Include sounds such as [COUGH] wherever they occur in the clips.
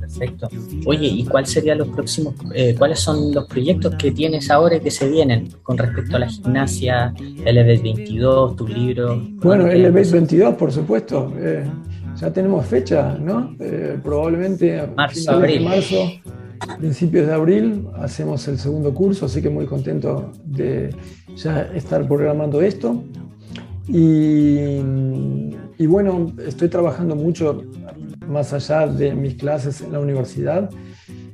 Perfecto. Oye, ¿y cuál serían los próximos, eh, cuáles son los proyectos que tienes ahora y que se vienen con respecto a la gimnasia, LB 22, tu libro? Bueno, LB 22, por supuesto. Eh, ya tenemos fecha, ¿no? Eh, probablemente a marzo, abril. marzo, principios de abril, hacemos el segundo curso, así que muy contento de ya estar programando esto. Y, bueno, estoy trabajando mucho más allá de mis clases en la universidad.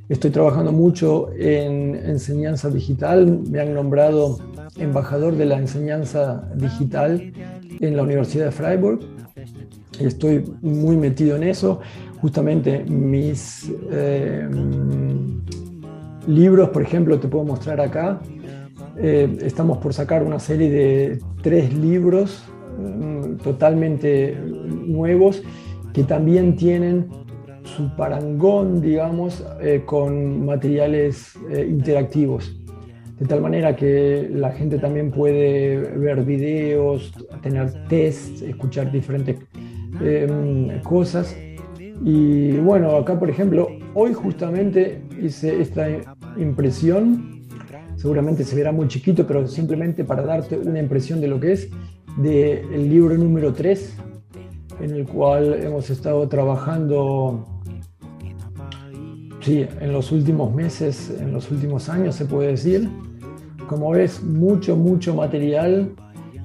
Estoy trabajando mucho en enseñanza digital. Me han nombrado embajador de la enseñanza digital en la Universidad de Freiburg. Estoy muy metido en eso. Justamente mis eh, libros, por ejemplo, te puedo mostrar acá. Eh, estamos por sacar una serie de tres libros mm, totalmente nuevos que también tienen su parangón, digamos, eh, con materiales eh, interactivos. De tal manera que la gente también puede ver videos, tener tests, escuchar diferentes em, cosas. Y bueno, acá por ejemplo, hoy justamente hice esta impresión. Seguramente se verá muy chiquito, pero simplemente para darte una impresión de lo que es del libro número 3 en el cual hemos estado trabajando, sí, en los últimos meses, en los últimos años se puede decir. Como ves, mucho, mucho material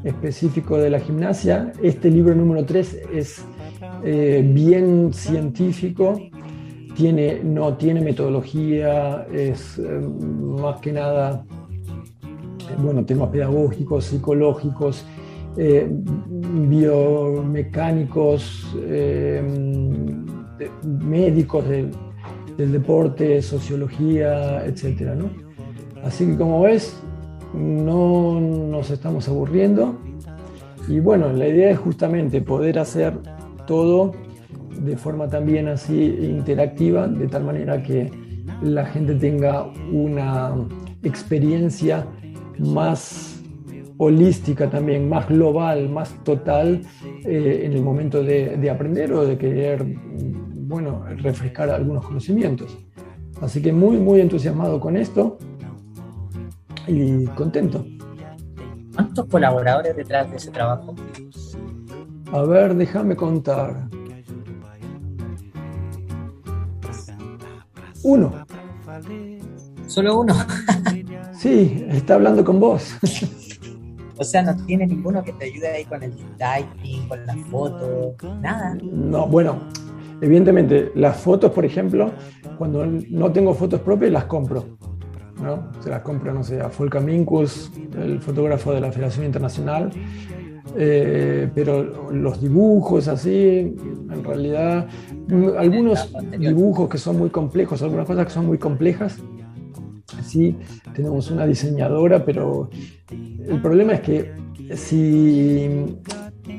específico de la gimnasia. Este libro número 3 es eh, bien científico, no tiene metodología, es eh, más que nada, bueno, temas pedagógicos, psicológicos, eh, biomecánicos, eh, médicos del deporte, sociología, etc. Así que como ves, no nos estamos aburriendo y bueno, la idea es justamente poder hacer todo de forma también así interactiva, de tal manera que la gente tenga una experiencia más holística también, más global, más total eh, en el momento de, aprender o de querer, bueno, refrescar algunos conocimientos. Así que muy, muy entusiasmado con esto y contento. ¿Cuántos colaboradores detrás de ese trabajo? A ver, déjame contar. Uno. ¿Solo uno? [LAUGHS] sí, está hablando con vos. [LAUGHS] O sea, no tiene ninguno que te ayude ahí con el typing, con las fotos, nada. No, bueno, evidentemente, las fotos, por ejemplo, cuando no tengo fotos propias, las compro. ¿no? Se las compro, no sé, a Folka Minkus, el fotógrafo de la Federación Internacional. Eh, pero los dibujos así, en realidad, algunos dibujos que son muy complejos, algunas cosas que son muy complejas, sí, tenemos una diseñadora, pero el problema es que si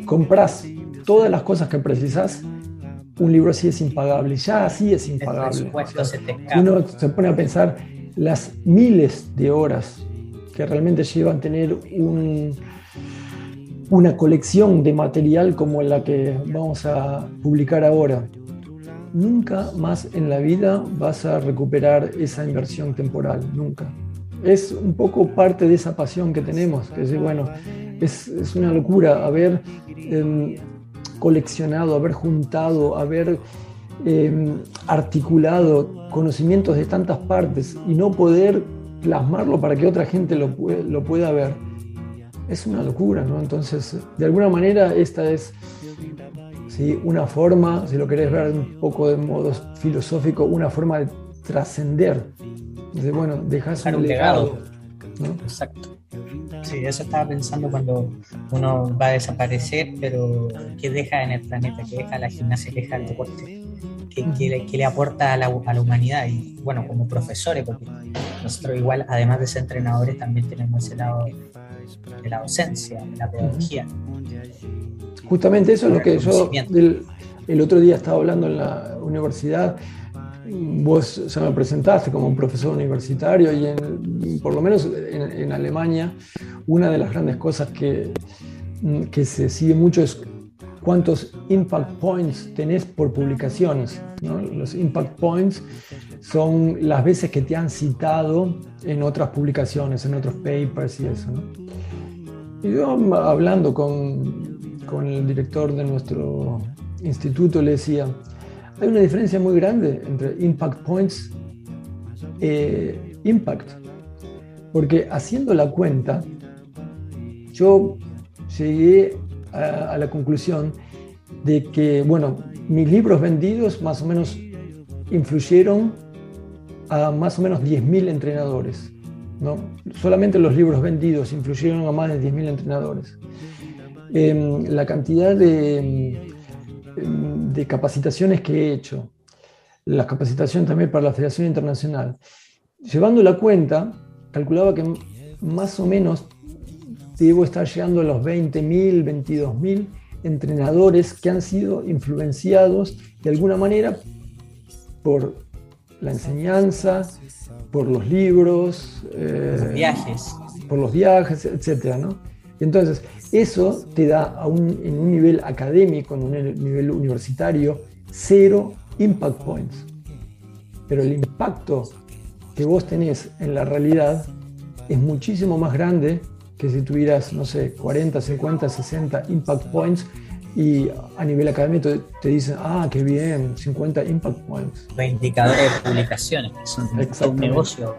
compras todas las cosas que precisas, un libro así es impagable, ya así es impagable. uno se pone a pensar las miles de horas que realmente llevan tener una colección de material como la que vamos a publicar ahora. Nunca más en la vida vas a recuperar esa inversión temporal, nunca es un poco parte de esa pasión que tenemos, que es, bueno, es, una locura haber em, coleccionado, haber juntado, haber em, articulado conocimientos de tantas partes y no poder plasmarlo para que otra gente lo, lo pueda ver. Es una locura, ¿no? Entonces, de alguna manera, esta es ¿sí? una forma, si lo querés ver un poco de modo filosófico, una forma de trascender bueno, dejas un, legado. Exacto. Sí, eso estaba pensando cuando uno va a desaparecer, pero ¿qué deja en el planeta? ¿Qué deja la gimnasia? ¿Qué deja el deporte? ¿Qué, le, aporta a la, a la, humanidad? Y bueno, como profesores, porque nosotros igual, además de ser entrenadores, también tenemos ese lado de la docencia, de la pedagogía. Justamente eso es lo que yo el otro día estaba hablando en la universidad vos ya me presentaste como un profesor universitario y por lo menos en, Alemania una de las grandes cosas que, que, se sigue mucho es cuántos impact points tenés por publicaciones. Los impact points son las veces que te han citado en otras publicaciones, en otros papers y eso. Y yo hablando con, con el director de nuestro instituto le decía, hay una diferencia muy grande entre impact points e impact. Porque haciendo la cuenta, yo llegué a, la conclusión de que, bueno, mis libros vendidos más o menos influyeron a más o menos 10.000 entrenadores. ¿no? Solamente los libros vendidos influyeron a más de 10.000 entrenadores. Em, la cantidad de, em, de capacitaciones que he hecho, la capacitación también para la Federación Internacional, llevando la cuenta, calculaba que más o menos debo estar llegando a los 20.000, 22.000 entrenadores que han sido influenciados de alguna manera por la enseñanza, por los libros, eh, viajes. por los viajes, etc. ¿no? Entonces, eso te da en un nivel académico, en un nivel universitario, cero impact points. Pero el impacto que vos tenés en la realidad es muchísimo más grande que si tuvieras, no sé, 40, 50, 60 impact points y a nivel académico te, dicen, ah, qué bien, 50 impact points. Los indicadores de publicaciones, que son un negocio.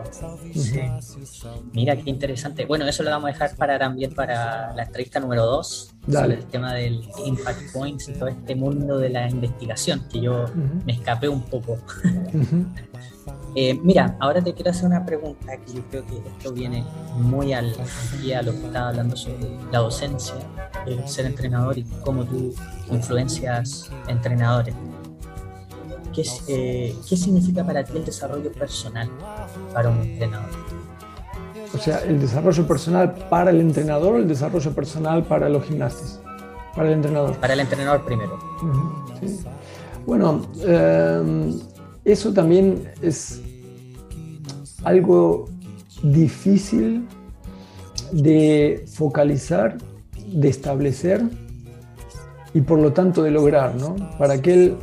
Mira qué interesante. Bueno, eso lo vamos a dejar para también para la entrevista número 2, el tema del impact points y todo este mundo de la investigación, que yo me escapé un poco. Eh, mira, ahora te quiero hacer una pregunta que yo creo que esto viene muy al a lo que estaba hablando sobre la docencia, el ser entrenador y cómo tú influencias entrenadores. ¿Qué, eh, ¿Qué significa para ti el desarrollo personal para un entrenador? O sea, el desarrollo personal para el entrenador o el desarrollo personal para los gimnastas? Para el entrenador. Para el entrenador primero. Bueno, eh, eso también es algo difícil de focalizar, de establecer y por lo tanto de lograr, ¿no? Para aquel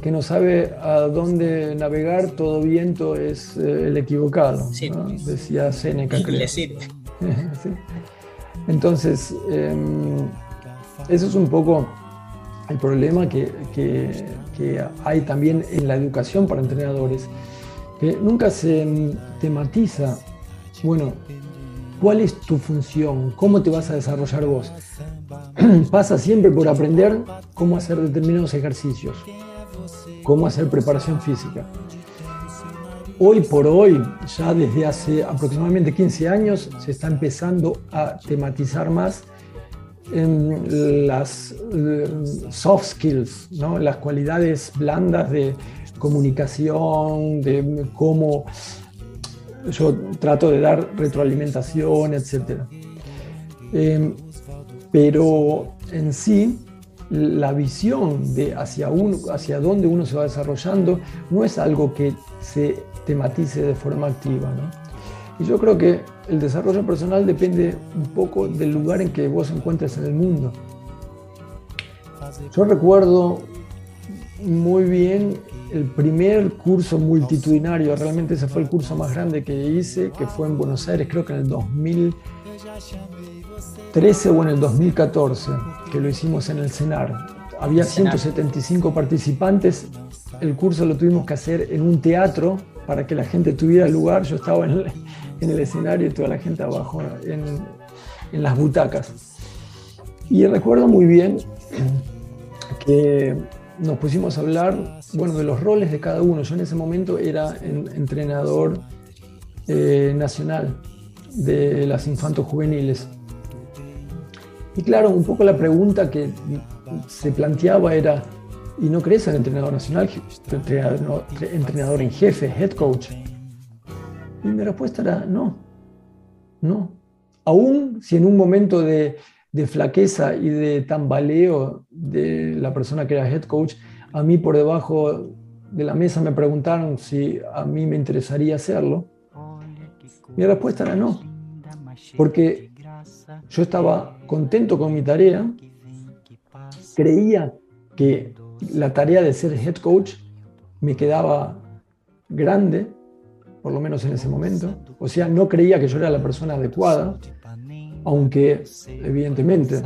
que no sabe a dónde navegar, todo viento es eh, el equivocado, decía Seneca. Creo. [LAUGHS] Entonces, em, eso es un poco el problema que, que hay también en la educación para entrenadores, que nunca se tematiza, bueno, ¿cuál es tu función? ¿Cómo te vas a desarrollar vos? [CLEARS THROAT] Pasa siempre por aprender cómo hacer determinados ejercicios, cómo hacer preparación física. Hoy por hoy, ya desde hace aproximadamente 15 años, se está empezando a tematizar más en las eh, soft skills, ¿no? las cualidades blandas de comunicación, de cómo yo trato de dar retroalimentación, etc. Em, pero en sí, la visión de hacia, uno, hacia dónde uno se va desarrollando no es algo que se tematice de forma activa. Y yo creo que el desarrollo personal depende un poco del lugar en que vos encuentres en el mundo. Yo recuerdo muy bien. El primer curso multitudinario, realmente ese fue el curso más grande que hice, que fue en Buenos Aires, creo que en el 2013 o en el 2014, que lo hicimos en el CENAR. Había 175 participantes, el curso lo tuvimos que hacer en un teatro para que la gente tuviera lugar, yo estaba en el, en el escenario y toda la gente abajo en, en las butacas. Y recuerdo muy bien que nos pusimos a hablar, bueno, de los roles de cada uno. Yo en ese momento era entrenador eh, nacional de las infantos juveniles. Y claro, un poco la pregunta que se planteaba era, ¿y no crees en entrenador nacional, entrenador, entrenador en jefe, head coach? Y mi respuesta era no, no. Aún si en un momento de, flaqueza y de tambaleo de la persona que era head coach, a mí por debajo de la mesa me preguntaron si a mí me interesaría hacerlo, mi respuesta era no, porque yo estaba contento con mi tarea. Creía que la tarea de ser head coach me quedaba grande, por lo menos en ese momento. O sea, no creía que yo era la persona adecuada, aunque evidentemente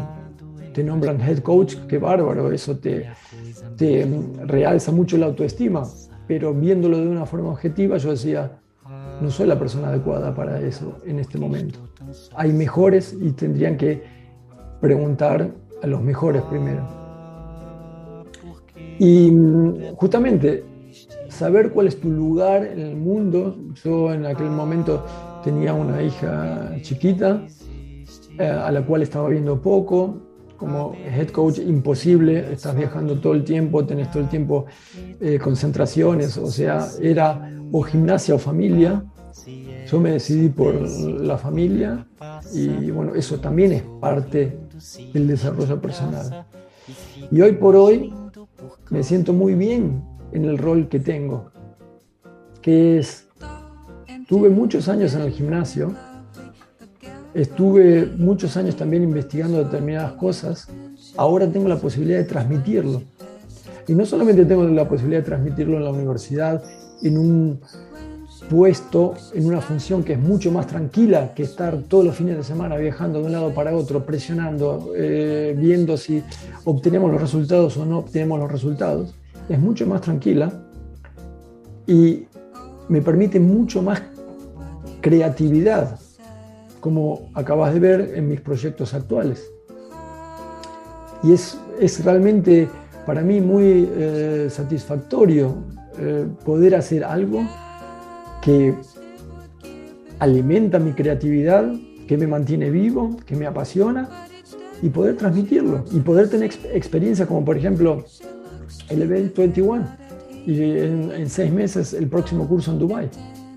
te nombran head coach, qué bárbaro, eso te, te realza mucho la autoestima, pero viéndolo de una forma objetiva yo decía, no soy la persona adecuada para eso en este momento. Hay mejores y tendrían que preguntar a los mejores primero. Y justamente saber cuál es tu lugar en el mundo. Yo en aquel momento tenía una hija chiquita eh, a la cual estaba viendo poco. Como head coach imposible, estás viajando todo el tiempo, tenés todo el tiempo eh, concentraciones, o sea, era o gimnasia o familia. Yo me decidí por la familia y bueno, eso también es parte del desarrollo personal. Y hoy por hoy me siento muy bien en el rol que tengo, que es, tuve muchos años en el gimnasio, estuve muchos años también investigando determinadas cosas, ahora tengo la posibilidad de transmitirlo. Y no solamente tengo la posibilidad de transmitirlo en la universidad, en un puesto, en una función que es mucho más tranquila que estar todos los fines de semana viajando de un lado para otro, presionando, eh, viendo si obtenemos los resultados o no obtenemos los resultados, es mucho más tranquila y me permite mucho más creatividad, como acabas de ver en mis proyectos actuales. Y es, es realmente para mí muy eh, satisfactorio eh, poder hacer algo que alimenta mi creatividad, que me mantiene vivo, que me apasiona y poder transmitirlo y poder tener experiencias como por ejemplo el Event 21 y en, seis meses el próximo curso en Dubai.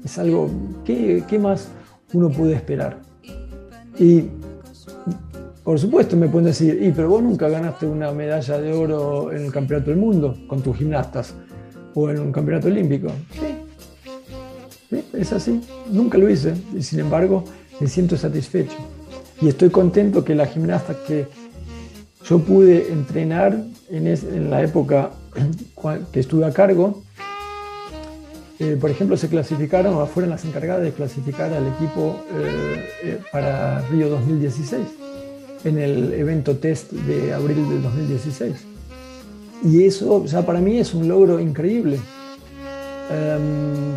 Es algo, ¿qué, ¿qué, más uno puede esperar? Y por supuesto me pueden decir, y pero vos nunca ganaste una medalla de oro en el Campeonato del Mundo con tus gimnastas o en un Campeonato Olímpico. Sí. Es así, nunca lo hice y sin embargo me siento satisfecho. Y estoy contento que la gimnasta que yo pude entrenar en, la época que estuve a cargo, eh, por ejemplo, se clasificaron o fueron las encargadas de clasificar al equipo eh, eh, para Río 2016, en el evento test de abril del 2016. Y eso, ya para mí es un logro increíble. Em,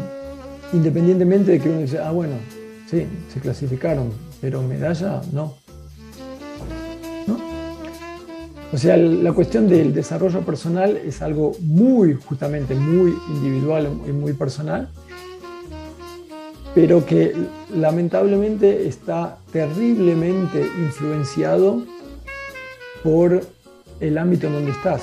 independientemente de que uno dice, ah, bueno, sí, se clasificaron, pero medalla no. O sea, la cuestión del desarrollo personal es algo muy, justamente, muy individual y muy personal, pero que lamentablemente está terriblemente influenciado por el ámbito en donde estás.